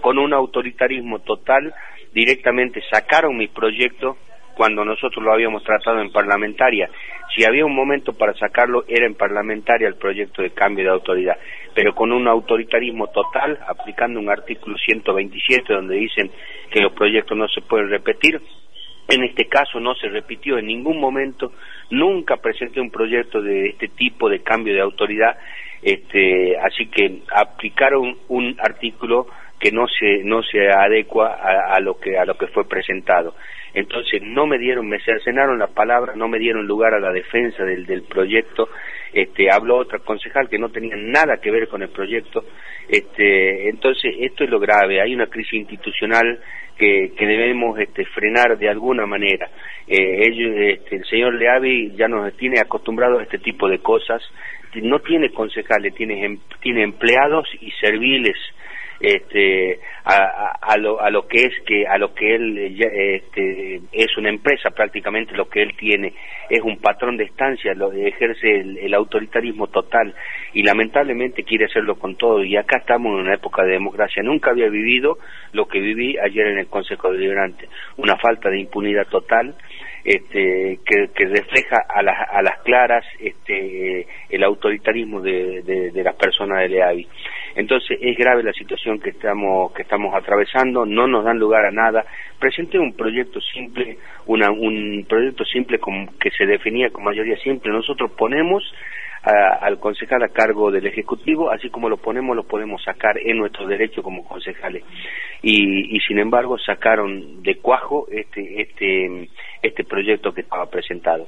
con un autoritarismo total, directamente sacaron mi proyecto cuando nosotros lo habíamos tratado en parlamentaria. Si había un momento para sacarlo, era en parlamentaria el proyecto de cambio de autoridad, pero con un autoritarismo total, aplicando un artículo 127 donde dicen que los proyectos no se pueden repetir. En este caso no se repitió en ningún momento, nunca presenté un proyecto de este tipo de cambio de autoridad, este, así que aplicaron un artículo que no se no se adecua a, a, lo que a lo que fue presentado. Entonces no me dieron me cercenaron la palabra no me dieron lugar a la defensa del, del proyecto. Este habló otra concejal que no tenía nada que ver con el proyecto. Este entonces esto es lo grave. Hay una crisis institucional que, que debemos este, frenar de alguna manera. Eh, ellos, este, el señor Leavi ya nos tiene acostumbrados a este tipo de cosas no tiene concejales tiene em, tiene empleados y serviles este a, a, lo, a lo que es que a lo que él este, es una empresa prácticamente lo que él tiene. Es un patrón de estancia lo ejerce el, el, autoritarismo total y lamentablemente quiere hacerlo con todo. Y acá estamos en una época de democracia. Nunca había vivido lo que viví ayer en el Consejo Deliberante. Una falta de impunidad total este, que, que refleja a las, a las claras este, autoritarismo de, las personas de LEAVI. Entonces es grave la situación que estamos que estamos atravesando, no nos dan lugar a nada. Presenté un proyecto simple, una, un proyecto simple con, que se definía con mayoría simple. Nosotros ponemos a, al concejal a cargo del Ejecutivo, así como lo ponemos, lo podemos sacar en nuestro derecho como concejales. Y, y sin embargo sacaron de cuajo este, este, este proyecto que estaba presentado.